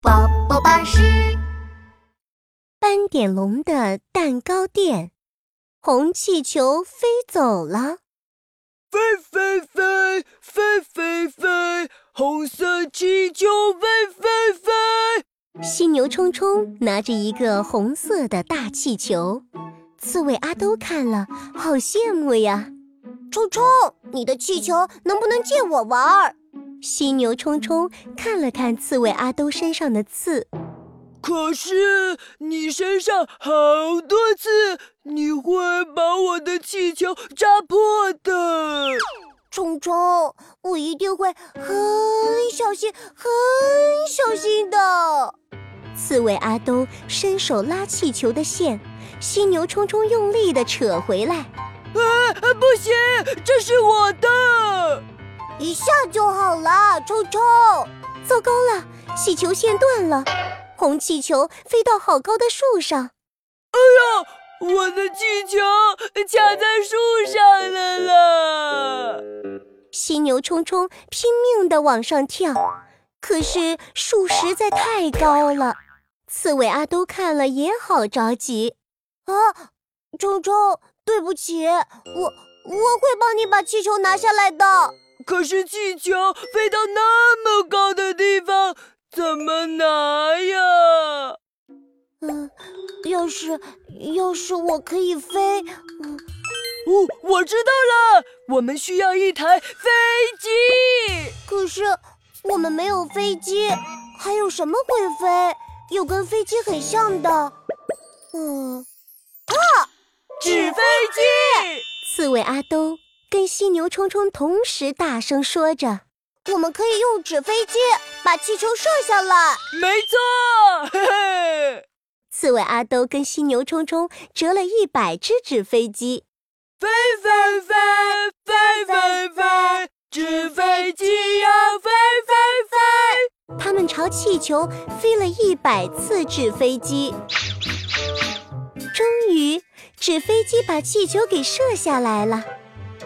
宝宝巴士斑点龙的蛋糕店，红气球飞走了。飞飞飞飞飞飞，红色气球飞飞飞。犀牛冲冲拿着一个红色的大气球，刺猬阿兜看了，好羡慕呀！冲冲，你的气球能不能借我玩儿？犀牛冲冲看了看刺猬阿兜身上的刺，可是你身上好多刺，你会把我的气球扎破的。冲冲，我一定会很小心、很小心的。刺猬阿兜伸手拉气球的线，犀牛冲冲用力地扯回来。啊，不行，这是我的。一下就好了，冲冲！糟糕了，气球线断了，红气球飞到好高的树上。哎呀，我的气球卡在树上了啦！犀牛冲冲拼命地往上跳，可是树实在太高了。刺猬阿都看了也好着急。啊，冲冲，对不起，我我会帮你把气球拿下来的。可是气球飞到那么高的地方，怎么拿呀？嗯，要是要是我可以飞，嗯，哦，我知道了，我们需要一台飞机。可是我们没有飞机，还有什么会飞，又跟飞机很像的？嗯，啊，纸飞机！刺猬阿兜。跟犀牛冲冲同时大声说着：“我们可以用纸飞机把气球射下来。”没错，嘿嘿。刺猬阿兜跟犀牛冲冲折了一百只纸飞机，飞飞飞飞飞飞，纸飞机要飞飞飞。他们朝气球飞了一百次纸飞机，终于，纸飞机把气球给射下来了。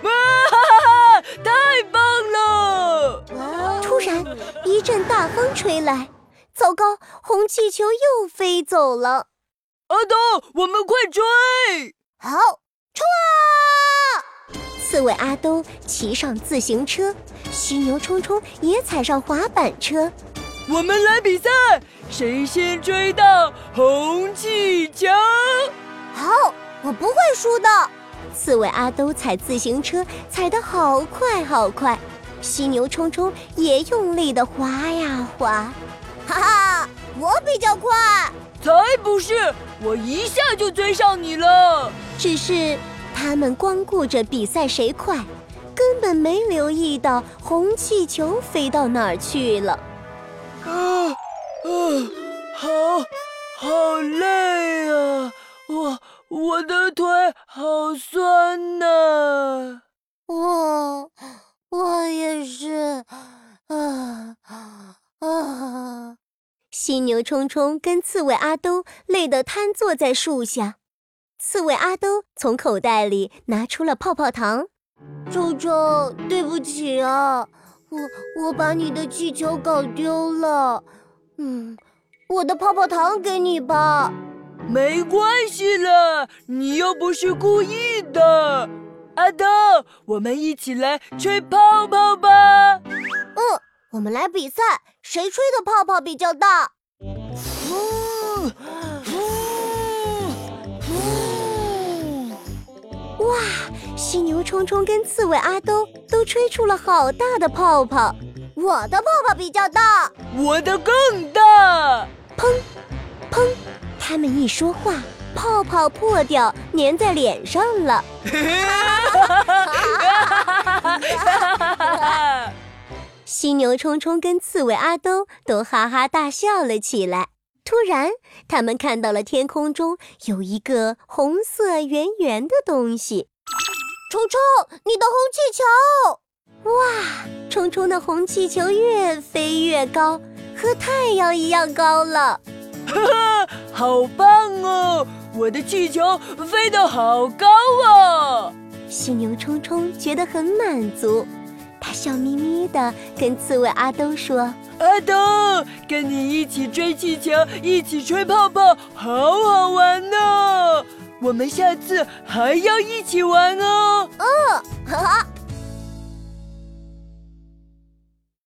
哇哈哈！太棒了！突然一阵大风吹来，糟糕，红气球又飞走了。阿东，我们快追！好，冲啊！刺猬阿东骑上自行车，犀牛冲冲也踩上滑板车。我们来比赛，谁先追到红气球？好，我不会输的。刺猬阿兜踩自行车踩得好快好快，犀牛冲冲也用力地滑呀滑，哈哈，我比较快，才不是，我一下就追上你了。只是他们光顾着比赛谁快，根本没留意到红气球飞到哪儿去了。啊啊，好，好累啊，我。我的腿好酸呐！我我也是啊啊！犀牛冲冲跟刺猬阿兜累得瘫坐在树下。刺猬阿兜从口袋里拿出了泡泡糖。冲冲，对不起啊，我我把你的气球搞丢了。嗯，我的泡泡糖给你吧。没关系了，你又不是故意的。阿豆，我们一起来吹泡泡吧。嗯，我们来比赛，谁吹的泡泡比较大？哇！犀牛冲冲跟刺猬阿兜都吹出了好大的泡泡。我的泡泡比较大，我的更大。砰，砰。他们一说话，泡泡破掉，粘在脸上了。犀牛冲冲跟刺猬阿兜都哈哈大笑了起来。突然，他们看到了天空中有一个红色圆圆的东西。冲冲，你的红气球！哇，冲冲的红气球越飞越高，和太阳一样高了。哈哈，好棒哦！我的气球飞得好高啊！犀牛冲冲觉得很满足，他笑眯眯地跟刺猬阿兜说：“阿兜，跟你一起追气球，一起吹泡泡，好好玩呢！我们下次还要一起玩哦。”嗯，